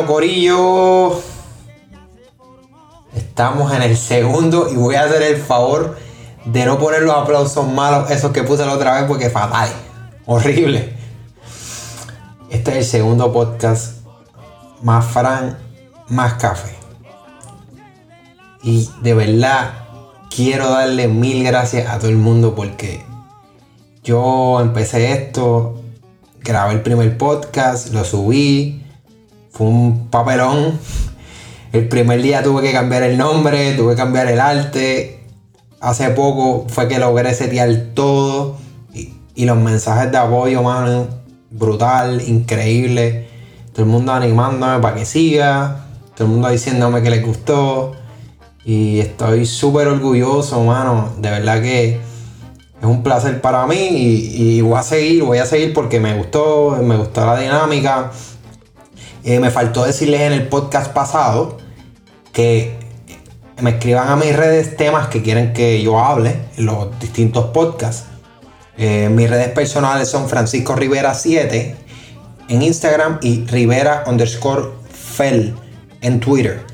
Corillo. Estamos en el segundo y voy a hacer el favor de no poner los aplausos malos, esos que puse la otra vez, porque fatal, horrible. Este es el segundo podcast, más Fran, más café. Y de verdad quiero darle mil gracias a todo el mundo porque yo empecé esto, grabé el primer podcast, lo subí, un papelón. El primer día tuve que cambiar el nombre, tuve que cambiar el arte. Hace poco fue que logré setear todo. Y, los mensajes de apoyo, mano, brutal, increíble. Todo el mundo animándome para que siga. Todo el mundo diciéndome que les gustó. Y estoy súper orgulloso, mano. De verdad que es un placer para mí. Y, y, voy a seguir, voy a seguir porque me gustó, me gustó la dinámica. Eh, me faltó decirles en el podcast pasado que me escriban a mis redes temas que quieren que yo hable en los distintos podcasts. Eh, mis redes personales son Francisco Rivera 7 en Instagram y Rivera underscore Fel en Twitter.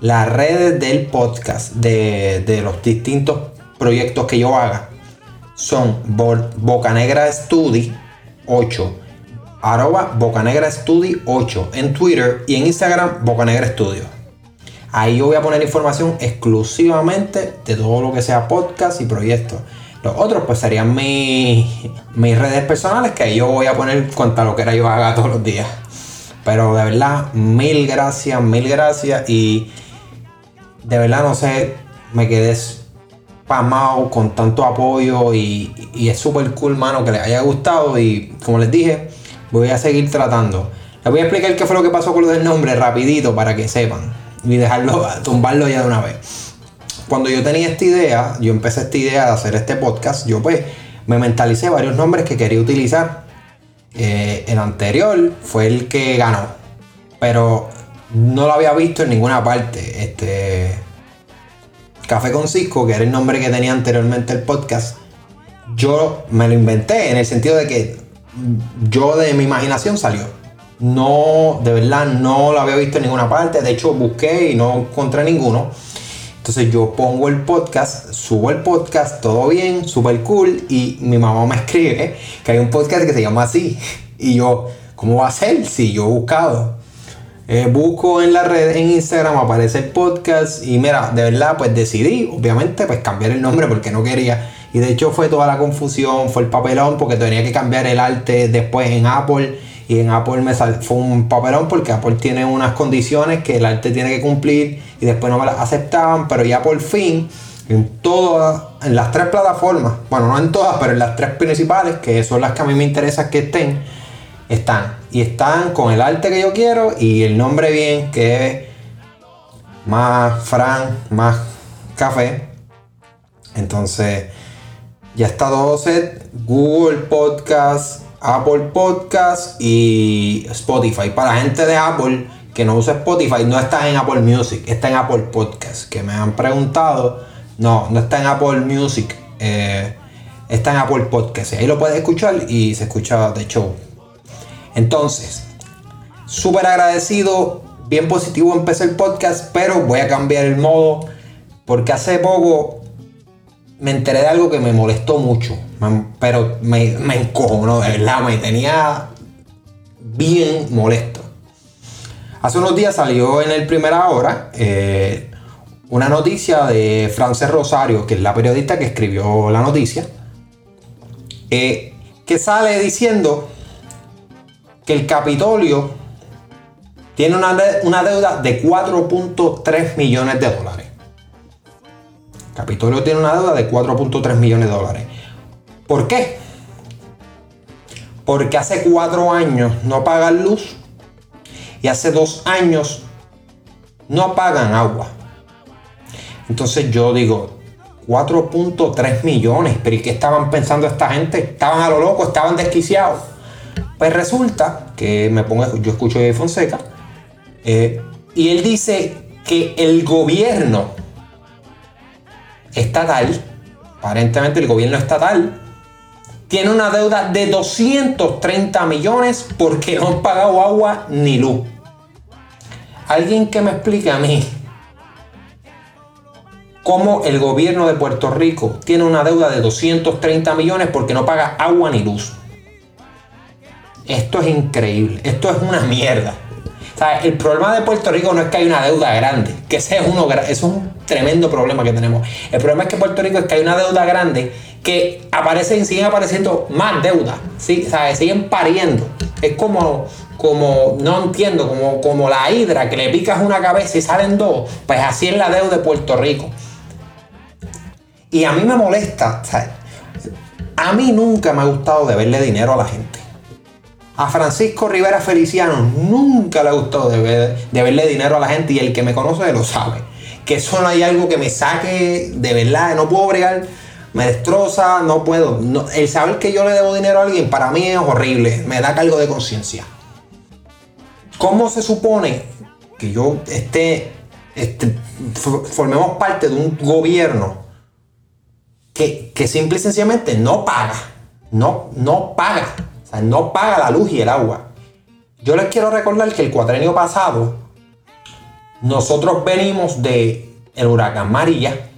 Las redes del podcast de, de los distintos proyectos que yo haga son Bocanegra Study 8 arroba Bocanegra Studio 8 en Twitter y en Instagram Bocanegra Studio. Ahí yo voy a poner información exclusivamente de todo lo que sea podcast y proyectos. Los otros pues serían mis, mis redes personales que ahí yo voy a poner cuanta lo que era yo haga todos los días. Pero de verdad, mil gracias, mil gracias y de verdad no sé, me quedé pamado con tanto apoyo y, y es súper cool, mano, que les haya gustado y como les dije, voy a seguir tratando. Les voy a explicar qué fue lo que pasó con lo del nombre rapidito para que sepan y dejarlo, tumbarlo ya de una vez. Cuando yo tenía esta idea, yo empecé esta idea de hacer este podcast, yo pues me mentalicé varios nombres que quería utilizar. Eh, el anterior fue el que ganó, pero no lo había visto en ninguna parte. Este Café con Cisco, que era el nombre que tenía anteriormente el podcast, yo me lo inventé en el sentido de que yo de mi imaginación salió. No, de verdad, no lo había visto en ninguna parte. De hecho, busqué y no encontré ninguno. Entonces yo pongo el podcast, subo el podcast, todo bien, super cool. Y mi mamá me escribe que hay un podcast que se llama así. Y yo, ¿cómo va a ser? Si yo he buscado. Eh, busco en la red, en Instagram, aparece el podcast. Y mira, de verdad, pues decidí, obviamente, pues cambiar el nombre porque no quería y de hecho fue toda la confusión, fue el papelón porque tenía que cambiar el arte después en Apple. Y en Apple me fue un papelón porque Apple tiene unas condiciones que el arte tiene que cumplir y después no me las aceptaban. Pero ya por fin, en todas, en las tres plataformas, bueno, no en todas, pero en las tres principales, que son las que a mí me interesa que estén, están. Y están con el arte que yo quiero y el nombre bien, que es más Fran, más café. Entonces, ya está todo set. Google Podcast, Apple Podcast y Spotify. Para la gente de Apple que no usa Spotify, no está en Apple Music, está en Apple Podcast. Que me han preguntado. No, no está en Apple Music. Eh, está en Apple Podcast. Ahí lo puedes escuchar y se escucha de show. Entonces, súper agradecido. Bien positivo empecé el podcast, pero voy a cambiar el modo. Porque hace poco me enteré de algo que me molestó mucho, pero me, me encojonó, de verdad, me tenía bien molesto. Hace unos días salió en el Primera Hora eh, una noticia de Frances Rosario, que es la periodista que escribió la noticia, eh, que sale diciendo que el Capitolio tiene una, una deuda de 4.3 millones de dólares. Capitolio tiene una deuda de 4.3 millones de dólares. ¿Por qué? Porque hace cuatro años no pagan luz y hace dos años no pagan agua. Entonces yo digo, 4.3 millones, pero ¿y qué estaban pensando esta gente? Estaban a lo loco, estaban desquiciados. Pues resulta que me pongo, yo escucho a Fonseca, eh, y él dice que el gobierno estatal, aparentemente el gobierno estatal, tiene una deuda de 230 millones porque no han pagado agua ni luz. Alguien que me explique a mí cómo el gobierno de Puerto Rico tiene una deuda de 230 millones porque no paga agua ni luz. Esto es increíble, esto es una mierda. El problema de Puerto Rico no es que hay una deuda grande, que ese es, uno, es un tremendo problema que tenemos. El problema es que Puerto Rico es que hay una deuda grande que aparecen, siguen apareciendo más deudas, ¿sí? siguen pariendo. Es como, como, no entiendo, como, como la hidra que le picas una cabeza y salen dos, pues así es la deuda de Puerto Rico. Y a mí me molesta, a mí nunca me ha gustado deberle dinero a la gente. A Francisco Rivera Feliciano nunca le gustado deber, deberle dinero a la gente y el que me conoce lo sabe. Que eso no hay algo que me saque de verdad, no puedo bregar, me destroza, no puedo. el saber que yo le debo dinero a alguien para mí es horrible, me da cargo de conciencia. ¿Cómo se supone que yo esté, esté, formemos parte de un gobierno que, simple y sencillamente no paga. No, no paga. O sea, no paga la luz y el agua. Yo les quiero recordar que el cuatrenio pasado, nosotros venimos de el huracán María,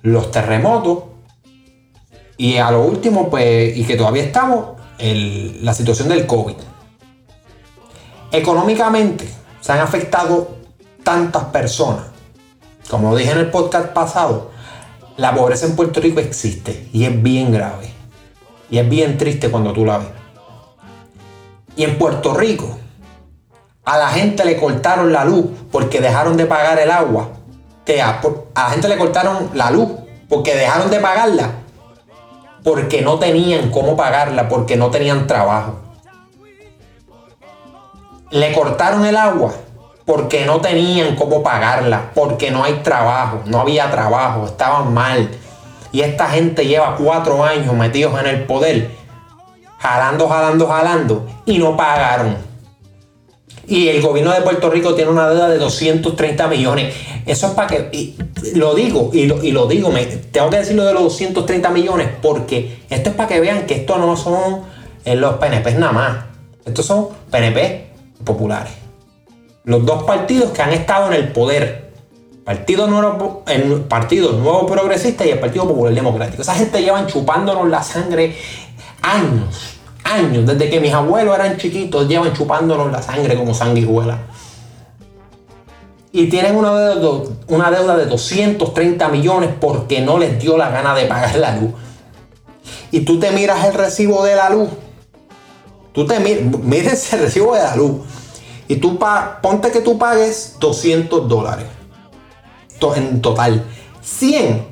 los terremotos, y a lo último, pues, y que todavía estamos, la situación del COVID. Económicamente se han afectado tantas personas. Como dije en el podcast pasado, la pobreza en Puerto Rico existe y es bien grave. Y es bien triste cuando tú la ves. Y en Puerto Rico, a la gente le cortaron la luz porque dejaron de pagar el agua. A la gente le cortaron la luz porque dejaron de pagarla. Porque no tenían cómo pagarla, porque no tenían trabajo. Le cortaron el agua porque no tenían cómo pagarla, porque no hay trabajo, no había trabajo, estaban mal. Y esta gente lleva cuatro años metidos en el poder, jalando, jalando, jalando, y no pagaron. Y el gobierno de Puerto Rico tiene una deuda de 230 millones. Eso es para que, lo digo, y lo, digo, tengo que decirlo de los 230 millones, porque esto es para que vean que esto no son eh, los PNP nada más. Estos son PNP populares los dos partidos que han estado en el poder. Partido Nuevo, el Partido Nuevo Progresista y el Partido Popular Democrático. Esa gente llevan chupándonos la sangre años, años. Desde que mis abuelos eran chiquitos, llevan chupándonos la sangre como sanguijuela. Y tienen una deuda, una deuda de 230 millones porque no les dio la gana de pagar la luz. Y tú te miras el recibo de la luz. Tú te miras el recibo de la luz y tú pa ponte que tú pagues 200 dólares en total. 100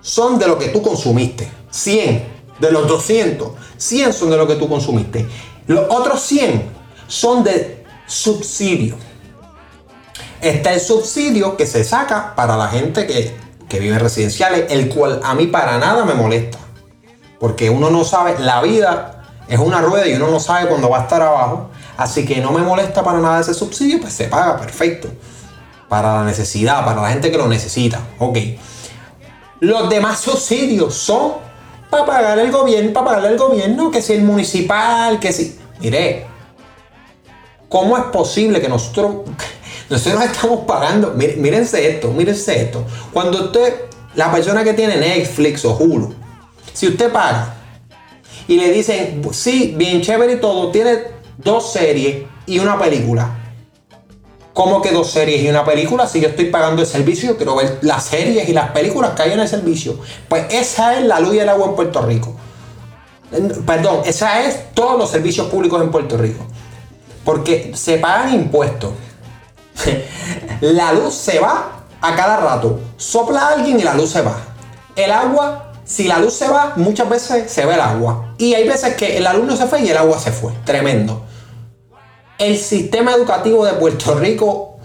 son de lo que tú consumiste. 100 de los 200. 100 son de lo que tú consumiste. Los otros 100 son de subsidio. Está el subsidio que se saca para la gente que, que vive en residenciales, el cual a mí para nada me molesta. Porque uno no sabe, la vida es una rueda y uno no sabe cuándo va a estar abajo. Así que no me molesta para nada ese subsidio, pues se paga, perfecto. Para la necesidad, para la gente que lo necesita. Ok. Los demás subsidios son para pagar el gobierno, para pagarle al gobierno, que si el municipal, que si. Mire, ¿cómo es posible que nosotros, nosotros estamos pagando? Mírense esto, mírense esto. Cuando usted, la persona que tiene Netflix o Hulu, si usted paga y le dicen, sí, bien chévere y todo, tiene dos series y una película. ¿Cómo que dos series y una película? Si yo estoy pagando el servicio, quiero ver las series y las películas que hay en el servicio. Pues esa es la luz y el agua en Puerto Rico. Perdón, esa es todos los servicios públicos en Puerto Rico. Porque se pagan impuestos. la luz se va a cada rato. Sopla alguien y la luz se va. El agua si la luz se va, muchas veces se ve el agua. Y hay veces que la luz no se fue y el agua se fue. Tremendo. El sistema educativo de Puerto Rico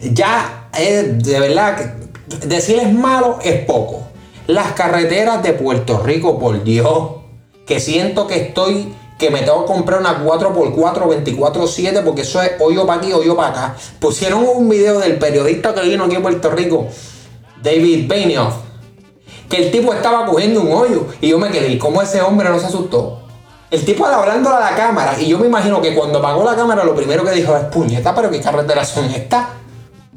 ya es de verdad decirles malo es poco. Las carreteras de Puerto Rico, por Dios, que siento que estoy, que me tengo que comprar una 4x4 24-7 porque eso es hoyo para aquí, hoyo para acá. Pusieron un video del periodista que vino aquí en Puerto Rico, David Benioff, que el tipo estaba cogiendo un hoyo y yo me quedé, ¿y cómo ese hombre no se asustó? El tipo hablando a la cámara, y yo me imagino que cuando apagó la cámara, lo primero que dijo es: puñeta, pero ¿qué carreteras son estas?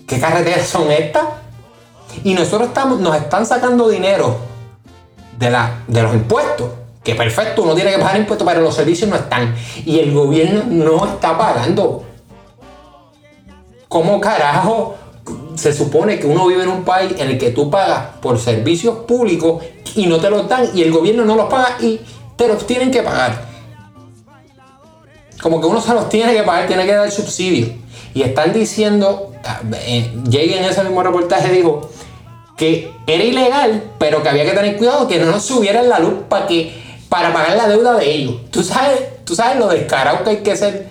¿Qué carreteras son estas? Y nosotros estamos, nos están sacando dinero de, la, de los impuestos. Que perfecto, uno tiene que pagar impuestos, pero los servicios no están. Y el gobierno no está pagando. ¿Cómo carajo se supone que uno vive en un país en el que tú pagas por servicios públicos y no te los dan y el gobierno no los paga y los tienen que pagar? Como que uno se los tiene que pagar, tiene que dar subsidio. Y están diciendo, eh, Jay en ese mismo reportaje dijo que era ilegal, pero que había que tener cuidado que no nos subieran la luz para que para pagar la deuda de ellos. Tú sabes, tú sabes lo descarado que hay que ser.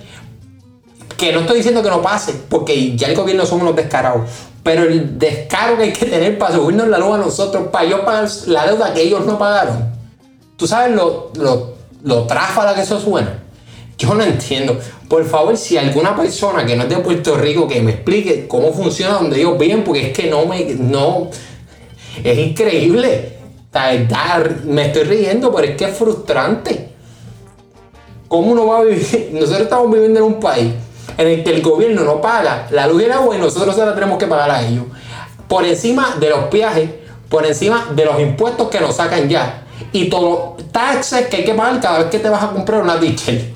Que no estoy diciendo que no pase, porque ya el gobierno somos los descarados. Pero el descaro que hay que tener para subirnos la luz a nosotros, para yo pagar la deuda que ellos no pagaron. Tú sabes lo, lo, lo tráfala que eso suena. Yo no entiendo. Por favor, si alguna persona que no es de Puerto Rico que me explique cómo funciona donde ellos viven, porque es que no me. No. Es increíble. Me estoy riendo, pero es que es frustrante. ¿Cómo uno va a vivir? Nosotros estamos viviendo en un país en el que el gobierno no paga la luz y el agua y nosotros se la tenemos que pagar a ellos. Por encima de los viajes, por encima de los impuestos que nos sacan ya. Y todos los taxes que hay que pagar cada vez que te vas a comprar una t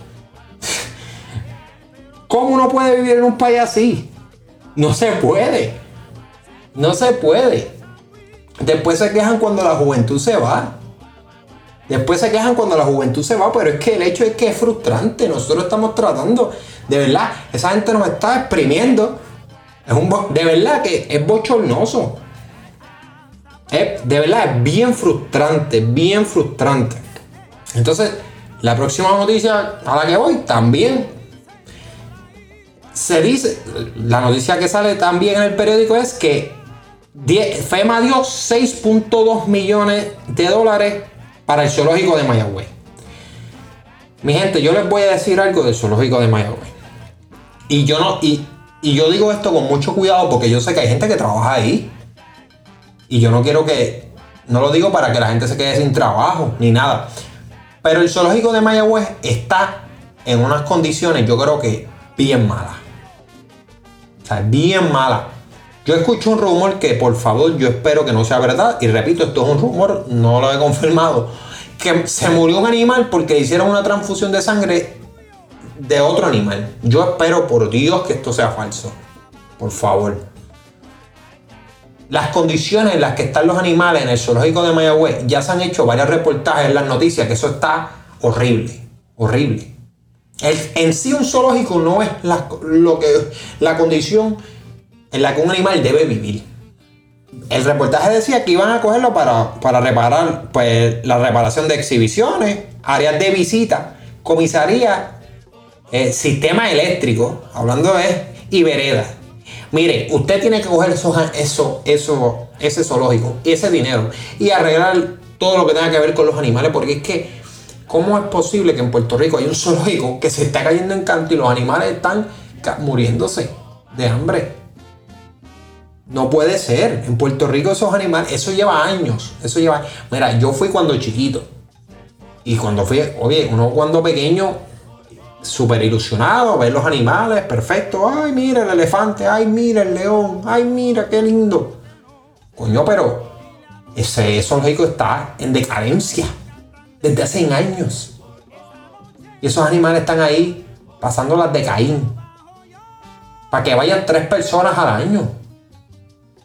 ¿Cómo uno puede vivir en un país así? No se puede. No se puede. Después se quejan cuando la juventud se va. Después se quejan cuando la juventud se va, pero es que el hecho es que es frustrante. Nosotros estamos tratando, de verdad, esa gente nos está exprimiendo. Es un, de verdad que es bochornoso. De verdad, es bien frustrante, bien frustrante. Entonces, la próxima noticia a la que voy también se dice, la noticia que sale también en el periódico es que FEMA dio 6.2 millones de dólares para el zoológico de Mayagüez. Mi gente, yo les voy a decir algo del zoológico de Mayagüez. Y yo no, y, y yo digo esto con mucho cuidado porque yo sé que hay gente que trabaja ahí. Y yo no quiero que, no lo digo para que la gente se quede sin trabajo ni nada. Pero el zoológico de Mayagüez está en unas condiciones, yo creo que bien malas. O sea, bien mala. Yo escucho un rumor que por favor yo espero que no sea verdad. Y repito, esto es un rumor, no lo he confirmado. Que se murió un animal porque hicieron una transfusión de sangre de otro animal. Yo espero por Dios que esto sea falso. Por favor. Las condiciones en las que están los animales en el zoológico de Mayagüez, ya se han hecho varios reportajes en las noticias que eso está horrible. Horrible en sí un zoológico no es la, lo que, la condición en la que un animal debe vivir. El reportaje decía que iban a cogerlo para, para reparar pues, la reparación de exhibiciones, áreas de visita, comisaría, eh, sistema eléctrico, hablando de y vereda. Mire, usted tiene que coger eso, eso, eso, ese zoológico, ese dinero y arreglar todo lo que tenga que ver con los animales, porque es que ¿Cómo es posible que en Puerto Rico hay un zoológico que se está cayendo en canto y los animales están muriéndose de hambre? No puede ser. En Puerto Rico esos animales, eso lleva años. Eso lleva. Mira, yo fui cuando chiquito. Y cuando fui, oye, uno cuando pequeño, súper ilusionado, ver los animales, perfecto. Ay, mira el elefante, ay, mira el león, ay, mira qué lindo. Coño, pero ese zoológico está en decadencia desde hace años. Y esos animales están ahí pasando las de Caín. Para que vayan tres personas al año.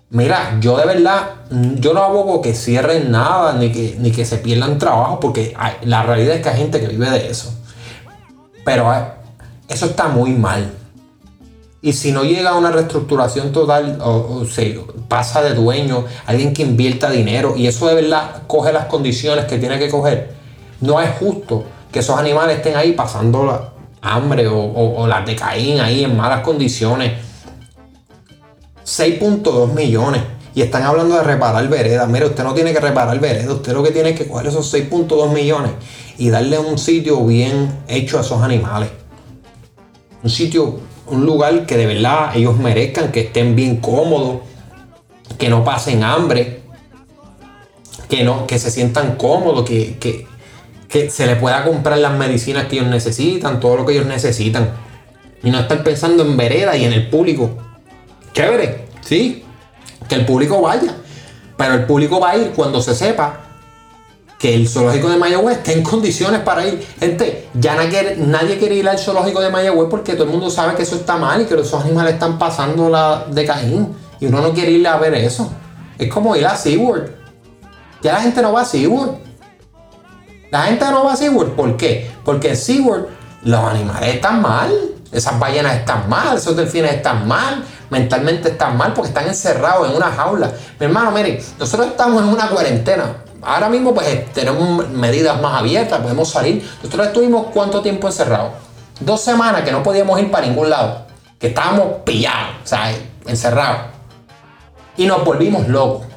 Mira, yo de verdad, yo no abogo que cierren nada, ni que, ni que se pierdan trabajo, porque la realidad es que hay gente que vive de eso. Pero eh, eso está muy mal. Y si no llega a una reestructuración total, o, se pasa de dueño, alguien que invierta dinero, y eso de verdad coge las condiciones que tiene que coger, no es justo que esos animales estén ahí pasando hambre o, las de Caín ahí en malas condiciones. 6.2 millones. Y están hablando de reparar veredas. Mire, usted no tiene que reparar veredas. Usted lo que tiene es que coger esos 6.2 millones y darle un sitio bien hecho a esos animales. Un sitio, un lugar que de verdad ellos merezcan, que estén bien cómodos, que no pasen hambre, que, no, que se sientan cómodos, que, que se le pueda comprar las medicinas que ellos necesitan, todo lo que ellos necesitan. Y no estar pensando en vereda y en el público. Chévere, sí, que el público vaya. Pero el público va a ir cuando se sepa que el zoológico de Mayagüez está en condiciones para ir. Gente, ya nadie quiere ir al zoológico de Mayagüez porque todo el mundo sabe que eso está mal y que esos animales están pasando la de Caín. Y uno no quiere ir a ver eso. Es como ir a SeaWorld. Ya la gente no va a SeaWorld. La gente no va a SeaWorld. ¿Por qué? Porque en SeaWorld los animales están mal. Esas ballenas están mal, esos delfines están mal, mentalmente están mal porque están encerrados en una jaula. Mi hermano, miren, nosotros estamos en una cuarentena. Ahora mismo pues tenemos medidas más abiertas, podemos salir. Nosotros estuvimos cuánto tiempo encerrados? Dos semanas que no podíamos ir para ningún lado. Que estábamos pillados, o sea, encerrados. Y nos volvimos locos.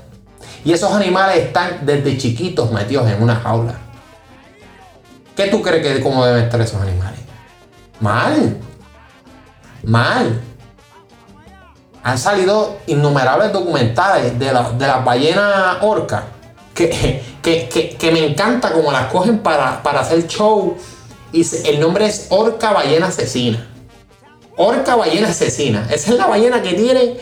Y esos animales están desde chiquitos metidos en una jaula. ¿Qué tú crees que cómo deben estar esos animales? Mal. Mal. Han salido innumerables documentales de, la, de las ballenas orcas que, que, me encanta como las cogen para, hacer show. Y el nombre es Orca Ballena Asesina. Orca Ballena Asesina. Esa es la ballena que tienen,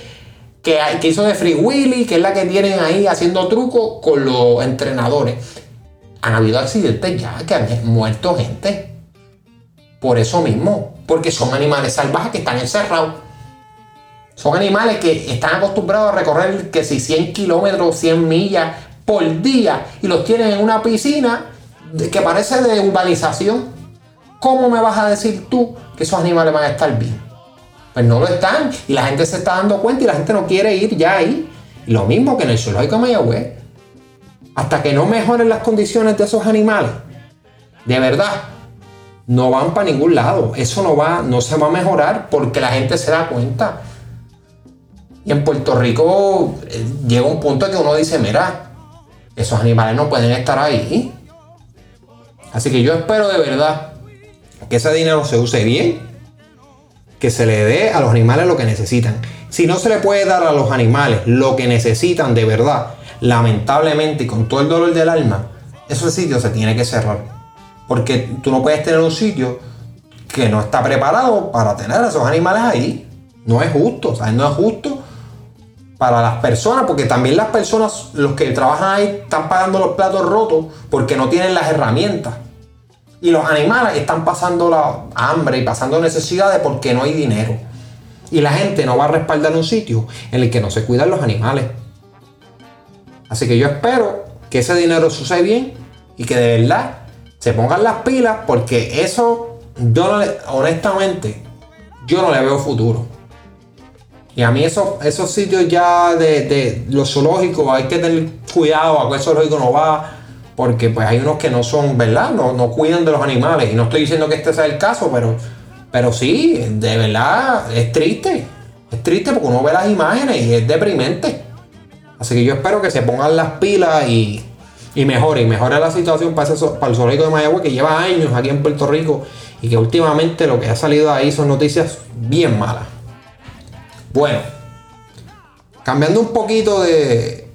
que, que hizo de Free Willy, que es la que tienen ahí haciendo trucos con los entrenadores. Han habido accidentes ya que han muerto gente. Por eso mismo. Porque son animales salvajes que están encerrados. Son animales que están acostumbrados a recorrer que si 100 kilómetros, 100 millas por día y los tienen en una piscina que parece de urbanización. ¿Cómo me vas a decir tú que esos animales van a estar bien? Pues no lo están y la gente se está dando cuenta y la gente no quiere ir ya ahí. lo mismo que en el zoológico de Mayagüez. Hasta que no mejoren las condiciones de esos animales, de verdad, no van para ningún lado. Eso no va, no se va a mejorar porque la gente se da cuenta. Y en Puerto Rico eh, llega un punto que uno dice, mira, esos animales no pueden estar ahí. Así que yo espero de verdad que ese dinero se use bien, que se le dé a los animales lo que necesitan. Si no se le puede dar a los animales lo que necesitan de verdad, lamentablemente y con todo el dolor del alma, ese sitio se tiene que cerrar. Porque tú no puedes tener un sitio que no está preparado para tener a esos animales ahí. No es justo, sea, no es justo para las personas, porque también las personas, los que trabajan ahí, están pagando los platos rotos porque no tienen las herramientas. Y los animales están pasando la hambre y pasando necesidades porque no hay dinero. Y la gente no va a respaldar un sitio en el que no se cuidan los animales. Así que yo espero que ese dinero suceda bien y que de verdad se pongan las pilas porque eso, yo honestamente, yo no le veo futuro. Y a mí esos, esos sitios ya de, los zoológicos hay que tener cuidado a qué zoológico no va, porque pues hay unos que no son, ¿verdad? No, no cuidan de los animales. Y no estoy diciendo que este sea el caso, pero, pero sí, de verdad es triste. Es triste porque uno ve las imágenes y es deprimente. Así que yo espero que se pongan las pilas y, y mejore, y mejore la situación para, para el zoológico de Mayagüez que lleva años aquí en Puerto Rico y que últimamente lo que ha salido ahí son noticias bien malas. Bueno, cambiando un poquito de,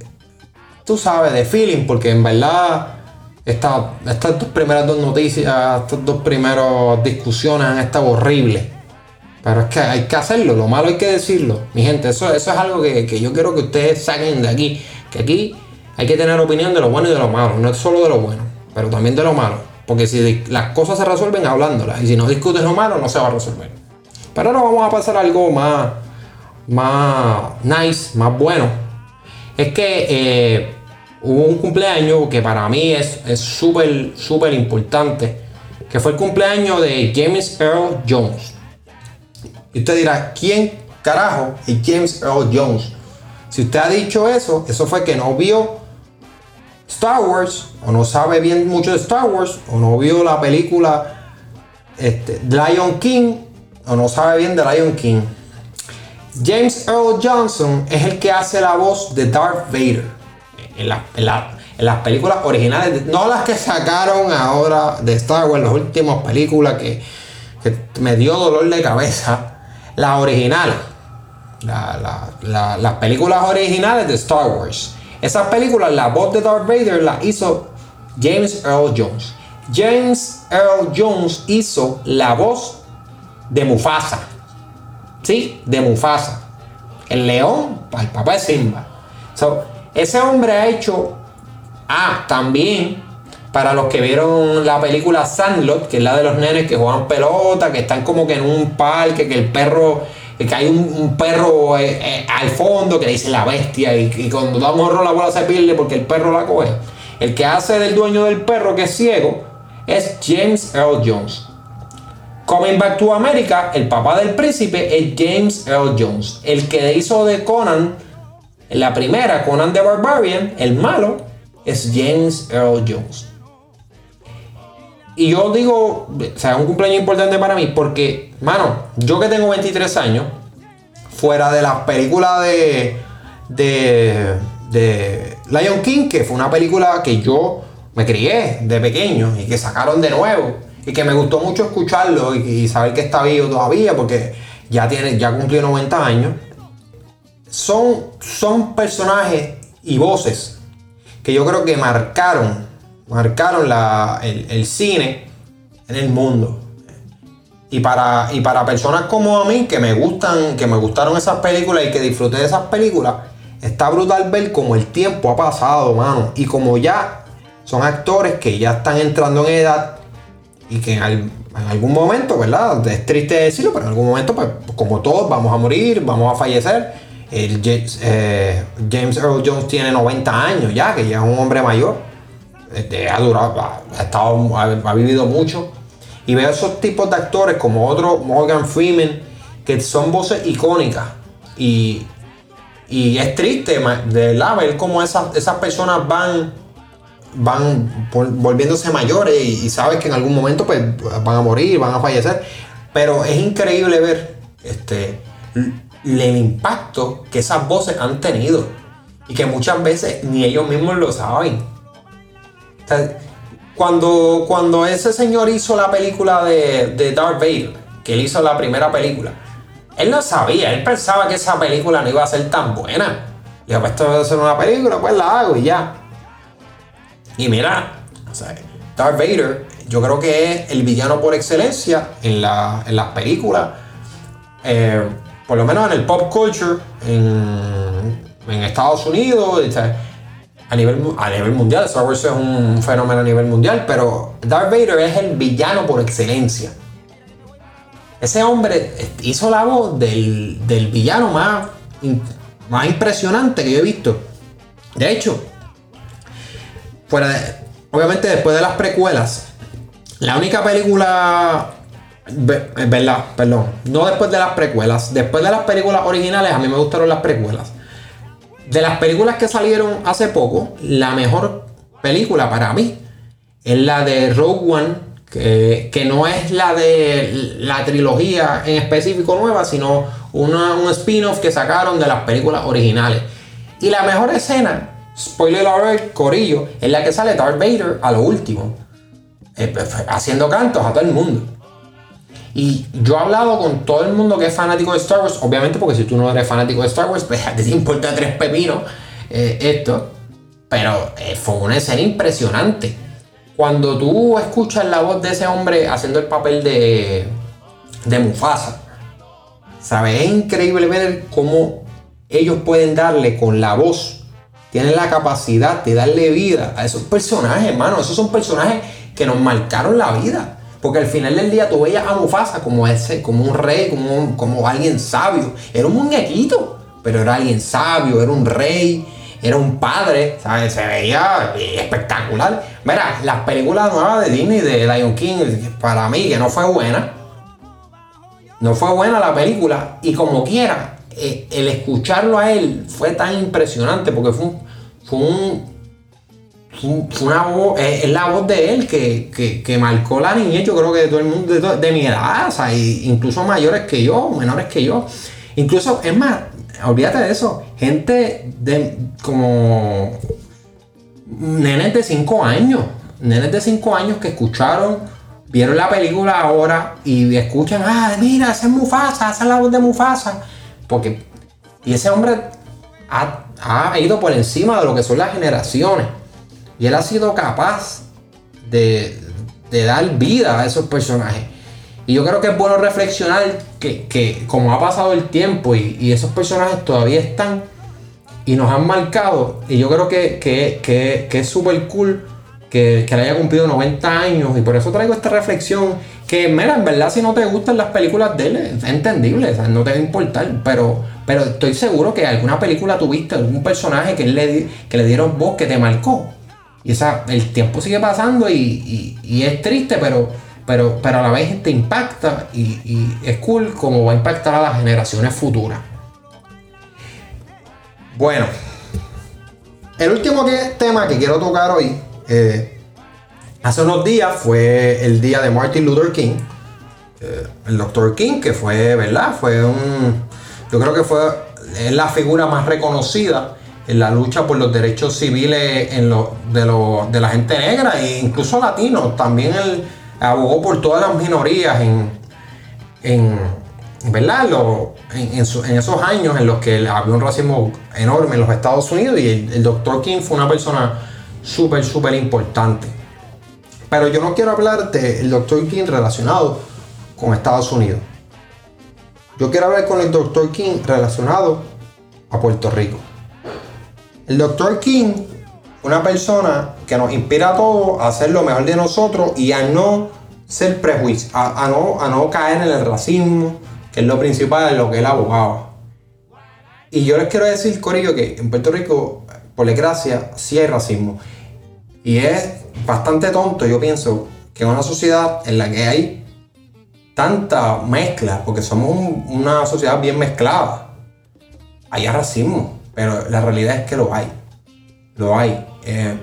tú sabes, de feeling, porque en verdad esta, estas dos primeras dos noticias, estas dos primeras discusiones han estado horribles. Pero es que hay que hacerlo, lo malo hay que decirlo. Mi gente, eso, es algo que, que yo quiero que ustedes saquen de aquí. Que aquí hay que tener opinión de lo bueno y de lo malo. No es solo de lo bueno, pero también de lo malo. Porque si las cosas se resuelven hablándolas. Y si no discutes lo malo, no se va a resolver. Pero ahora vamos a pasar a algo más más nice, más bueno, es que eh, hubo un cumpleaños que para mí es súper, súper importante, que fue el cumpleaños de James Earl Jones. Y usted dirá, ¿quién carajo es James Earl Jones? Si usted ha dicho eso, eso fue que no vio Star Wars, o no sabe bien mucho de Star Wars, o no vio la película este, Lion King, o no sabe bien de Lion King. James Earl Johnson es el que hace la voz de Darth Vader en, las películas originales, no las que sacaron ahora de Star Wars, las últimas películas que, me dio dolor de cabeza, las originales, las películas originales de Star Wars. Esas películas, la voz de Darth Vader la hizo James Earl Jones. James Earl Jones hizo la voz de Mufasa. Sí, de Mufasa. El león el papá de Simba. ese hombre ha hecho. Ah, también. Para los que vieron la película Sandlot, que es la de los nenes que juegan pelota, que están como que en un parque, que el perro que hay un, perro eh, eh, al fondo que dice la bestia y, cuando da un horror la bola se pierde porque el perro la coge. El que hace del dueño del perro que es ciego es James Earl Jones. Coming Back to America, el papá del príncipe es James Earl Jones. El que hizo de Conan, la primera, Conan the Barbarian, el malo, es James Earl Jones. Y yo digo, o sea, es un cumpleaños importante para mí porque, mano, yo que tengo 23 años, fuera de las películas de, de, de Lion King, que fue una película que yo me crié de pequeño y que sacaron de nuevo y que me gustó mucho escucharlo y, saber que está vivo todavía porque ya tiene ya cumplió 90 años. Son son personajes y voces que yo creo que marcaron marcaron el, cine en el mundo. Y para, y para personas como a mí que me gustan que me gustaron esas películas y que disfruté de esas películas está brutal ver cómo el tiempo ha pasado mano. Y como ya son actores que ya están entrando en edad y que en, algún momento, ¿verdad? Es triste decirlo, pero en algún momento, pues, como todos, vamos a morir, vamos a fallecer. Eh, James, Earl Jones tiene 90 años ya, que ya es un hombre mayor. Este, ha durado, ha, estado, ha, vivido mucho. Y veo esos tipos de actores como otro Morgan Freeman, que son voces icónicas. Y, y es triste, ver cómo esas, esas personas van van volviéndose mayores y, sabes que en algún momento pues, van a morir, van a fallecer. Pero es increíble ver este, el impacto que esas voces han tenido y que muchas veces ni ellos mismos lo saben. cuando, cuando ese señor hizo la película de, de Darth Vader, que él hizo la primera película, él no sabía, él pensaba que esa película no iba a ser tan buena. Y pues esto va a ser una película, pues la hago y ya. Y mira, Darth Vader, yo creo que es el villano por excelencia en, las películas. Eh, por lo menos en el pop culture, en, Estados Unidos, a nivel, a nivel mundial. Star Wars es un fenómeno a nivel mundial, pero Darth Vader es el villano por excelencia. Ese hombre hizo la voz del, del villano más, más impresionante que yo he visto. De hecho, fuera de, obviamente después de las precuelas, la única película, verdad, perdón, no después de las precuelas, después de las películas originales, a mí me gustaron las precuelas. De las películas que salieron hace poco, la mejor película para mí es la de Rogue One, que, que no es la de la trilogía en específico nueva, sino una, un spin-off que sacaron de las películas originales. Y la mejor escena spoiler alert, Corillo, es la que sale Darth Vader a lo último, eh, pues, haciendo cantos a todo el mundo. Y yo he hablado con todo el mundo que es fanático de Star Wars, obviamente porque si tú no eres fanático de Star Wars, pues te importa tres pepinos eh, esto. Pero eh, fue una escena impresionante. Cuando tú escuchas la voz de ese hombre haciendo el papel de, de Mufasa, ¿sabes? Es increíble ver cómo ellos pueden darle con la voz tienen la capacidad de darle vida a esos personajes, hermano. Esos son personajes que nos marcaron la vida. Porque al final del día tú veías a Mufasa como ese, como un rey, como, como alguien sabio. Era un muñequito, pero era alguien sabio, era un rey, era un padre, ¿sabes? Se veía espectacular. Mira, las películas nuevas de Disney, de Lion King, para mí que no fue buena. No fue buena la película. Y como quiera, eh, el escucharlo a él fue tan impresionante porque fue, fue, una voz, es, la voz de él que, marcó la niñez, yo creo que todo el mundo, de, mi edad, o sea, incluso mayores que yo, menores que yo. Incluso, es más, olvídate de eso, gente de como nenes de 5 años, nenes de 5 años que escucharon, vieron la película ahora y escuchan, ah, mira, ese es Mufasa, esa es la voz de Mufasa. Porque, y ese hombre ha, ido por encima de lo que son las generaciones. Y él ha sido capaz de, de dar vida a esos personajes. Y yo creo que es bueno reflexionar que, como ha pasado el tiempo y, esos personajes todavía están y nos han marcado, y yo creo que, que es súper cool que, que le haya cumplido 90 años y por eso traigo esta reflexión que, mira, en verdad si no te gustan las películas de él, es entendible, no te va a importar, pero, pero estoy seguro que alguna película tuviste, algún personaje que, le, que le dieron voz que te marcó. Y esa, el tiempo sigue pasando y, es triste, pero, pero, pero a la vez te impacta y, es cool como va a impactar a las generaciones futuras. Bueno, el último tema que quiero tocar hoy, eh, hace unos días fue el día de Martin Luther King. El Dr. King, que fue, ¿verdad? Fue un. Yo creo que fue la figura más reconocida en la lucha por los derechos civiles de, la gente negra e incluso latinos. También él abogó por todas las minorías en, ¿verdad? en, esos años en los que había un racismo enorme en los Estados Unidos y el, doctor King fue una persona súper, súper importante. Pero yo no quiero hablar del doctor King relacionado con Estados Unidos. Yo quiero hablar con el doctor King relacionado a Puerto Rico. El Dr. King, una persona que nos inspira a todos a hacer lo mejor de nosotros y a no ser prejuicio, a, no, a no caer en el racismo, que es lo principal de lo que él abogaba. Y yo les quiero decir, Corillo, que en Puerto Rico, por desgracia, sí hay racismo. Y es bastante tonto, yo pienso, que en una sociedad en la que hay tanta mezcla, porque somos una sociedad bien mezclada, haya racismo. Pero la realidad es que lo hay. Lo hay. Eh,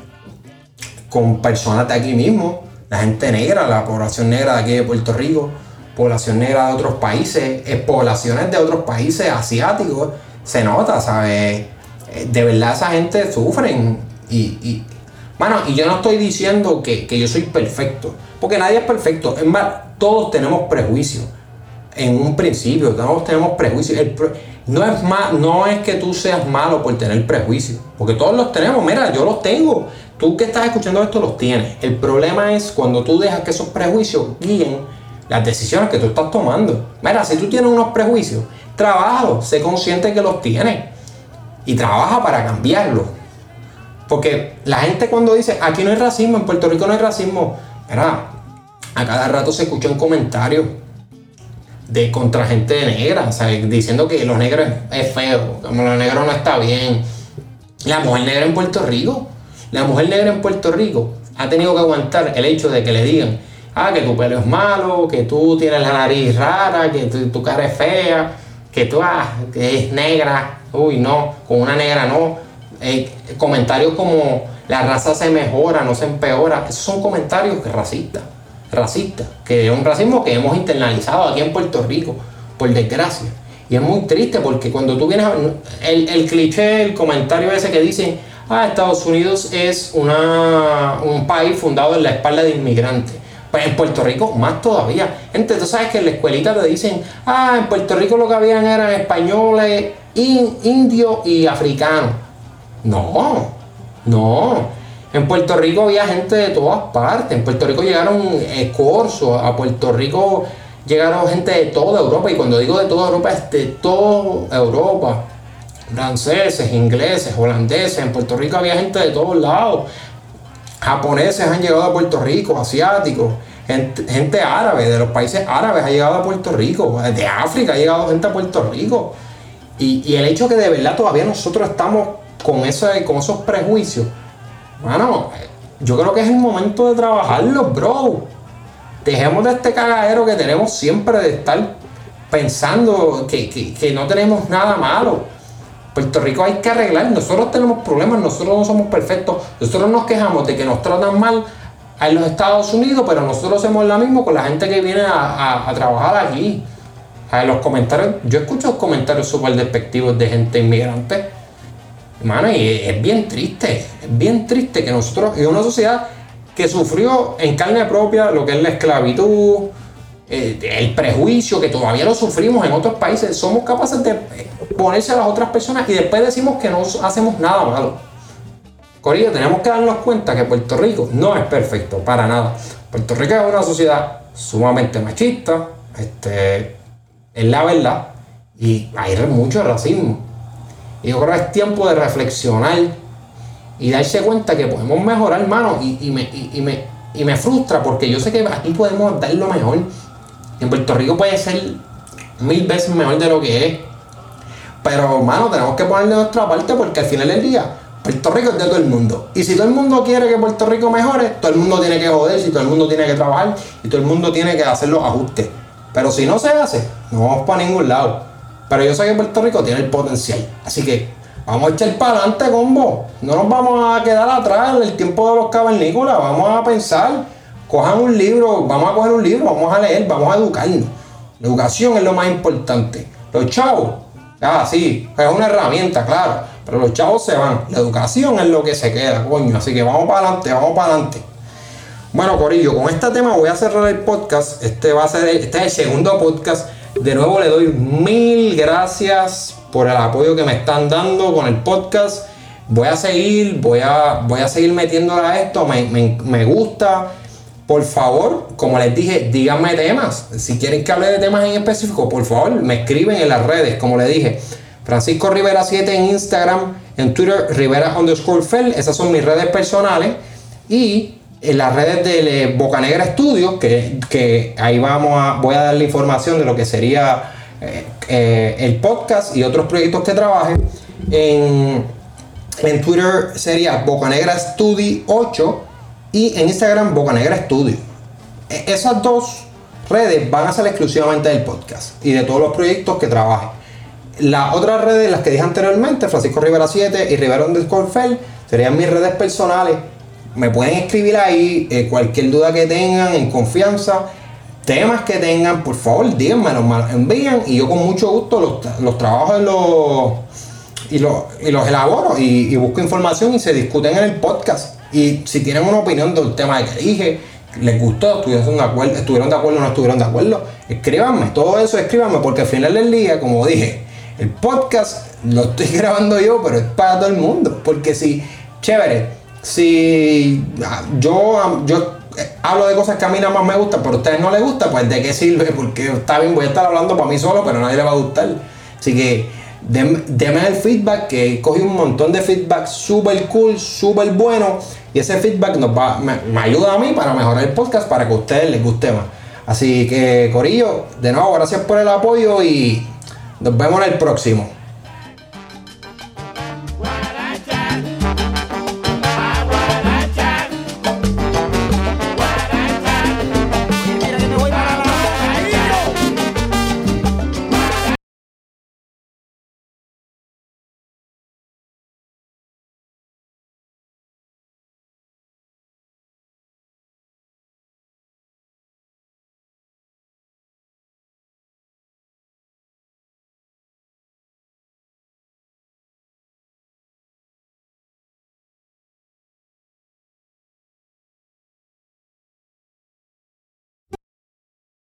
con personas de aquí mismo, la gente negra, la población negra de aquí de Puerto Rico, población negra de otros países, eh, poblaciones de otros países asiáticos, se nota, ¿sabes? De verdad esa gente sufren y, y bueno, y yo no estoy diciendo que, que, yo soy perfecto, porque nadie es perfecto. Es más, todos tenemos prejuicios. En un principio, todos tenemos prejuicios. El, no es, no es que tú seas malo por tener prejuicios, porque todos los tenemos, mira, yo los tengo. Tú que estás escuchando esto los tienes. El problema es cuando tú dejas que esos prejuicios guíen las decisiones que tú estás tomando. Mira, si tú tienes unos prejuicios, trabaja, sé consciente que los tienes y trabaja para cambiarlos. Porque la gente cuando dice, aquí no hay racismo, en Puerto Rico no hay racismo, a cada rato se escuchan comentarios de contra gente negra, sea, diciendo que los negros es feo, como los negros no está bien. La mujer negra en Puerto Rico, la mujer negra en Puerto Rico ha tenido que aguantar el hecho de que le digan, ah, que tu pelo es malo, que tú tienes la nariz rara, que tu, cara es fea, que tú, ah, que es negra, uy, no, con una negra no. Eh, comentarios como la raza se mejora, no se empeora, esos son comentarios racistas racista, que es un racismo que hemos internalizado aquí en Puerto Rico, por desgracia. Y es muy triste porque cuando tú vienes a, el, el cliché, el comentario ese que dicen, ah, Estados Unidos es una, un país fundado en la espalda de inmigrantes. Pues en Puerto Rico más todavía. Gente, tú sabes que en la escuelita te dicen, ah, en Puerto Rico lo que habían eran españoles, indios y africanos. No, no. En Puerto Rico había gente de todas partes. En Puerto Rico llegaron escorzos, a Puerto Rico llegaron gente de toda Europa. Y cuando digo de toda Europa, es de toda Europa. Franceses, ingleses, holandeses. En Puerto Rico había gente de todos lados. Japoneses han llegado a Puerto Rico, asiáticos. Gente, árabe, de los países árabes ha llegado a Puerto Rico. De África ha llegado gente a Puerto Rico. Y, el hecho que de verdad todavía nosotros estamos con, ese, con esos prejuicios bueno, yo creo que es el momento de trabajarlo, bro. Dejemos de este cagadero que tenemos siempre de estar pensando que, no tenemos nada malo. Puerto Rico hay que arreglar. Nosotros tenemos problemas, nosotros no somos perfectos. Nosotros nos quejamos de que nos tratan mal en los Estados Unidos, pero nosotros hacemos lo mismo con la gente que viene a, trabajar aquí. A los comentarios, yo escucho comentarios súper despectivos de gente inmigrante Hermano, y es bien triste, es bien triste que nosotros, en una sociedad que sufrió en carne propia lo que es la esclavitud, eh, el prejuicio que todavía lo sufrimos en otros países, somos capaces de ponerse a las otras personas y después decimos que no hacemos nada malo. Corillo, tenemos que darnos cuenta que Puerto Rico no es perfecto, para nada. Puerto Rico es una sociedad sumamente machista, este, es la verdad, y hay mucho racismo. Y yo creo que es tiempo de reflexionar y darse cuenta que podemos mejorar, hermano, y, me, me, y me frustra porque yo sé que aquí podemos dar lo mejor. En Puerto Rico puede ser mil veces mejor de lo que es. Pero, hermano, tenemos que poner de nuestra parte porque al final del día, Puerto Rico es de todo el mundo. Y si todo el mundo quiere que Puerto Rico mejore, todo el mundo tiene que joder, si todo el mundo tiene que trabajar y todo el mundo tiene que hacer los ajustes. Pero si no se hace, no vamos para ningún lado. Pero yo sé que Puerto Rico tiene el potencial. Así que vamos a echar para adelante, combo. No nos vamos a quedar atrás en el tiempo de los cavernícolas. Vamos a pensar. Cojan un libro, vamos a coger un libro, vamos a leer, vamos a educarnos. La educación es lo más importante. Los chavos, ah, sí, es una herramienta, claro, pero los chavos se van. La educación es lo que se queda, coño. Así que vamos para adelante, vamos para adelante. Bueno, Corillo, con este tema voy a cerrar el podcast. Este va a ser este es el segundo podcast. De nuevo le doy mil gracias por el apoyo que me están dando con el podcast. Voy a seguir, voy a, voy a seguir metiéndole a esto. Me, me gusta por favor, como les dije, díganme temas. Si quieren que hable de temas en específico, por favor, me escriben en las redes, como les dije. Francisco Rivera 7 en Instagram, en Twitter Rivera underscore Fel, esas son mis redes personales. Y en las redes de Bocanegra Studios, que, que, ahí vamos a, voy a dar la información de lo que sería eh, eh, el podcast y otros proyectos que trabaje. En, en Twitter sería Bocanegra Studio 8 y en Instagram Boca Negra Studio. E, esas dos redes van a ser exclusivamente del podcast y de todos los proyectos que trabaje. Las otras redes, las que dije anteriormente, Francisco Rivera 7 y Rivera Underscore Fel, serían mis redes personales. Me pueden escribir ahí eh, cualquier duda que tengan en confianza, temas que tengan, por favor, díganme, los envían y yo con mucho gusto los, los trabajo los, y, los, y los elaboro y busco información y se discuten en el podcast. Y si tienen una opinión del tema que dije, les gustó, estuvieron de acuerdo, estuvieron de acuerdo o no estuvieron de acuerdo, escríbanme, todo eso escríbanme, porque al final del día, como dije, el podcast lo estoy grabando yo, pero es para todo el mundo. Porque si, chévere, si ah, yo, yo eh, hablo de cosas que a mí nada más me gustan, pero a ustedes no les gusta, pues de qué sirve, porque está bien, voy a estar hablando para mí solo, pero a nadie le va a gustar. Así que Deme el feedback, que cogí un montón de feedback súper cool, súper bueno. Y ese feedback nos va, me, ayuda a mí para mejorar el podcast para que a ustedes les guste más. Así que, Corillo, de nuevo, gracias por el apoyo y nos vemos en el próximo.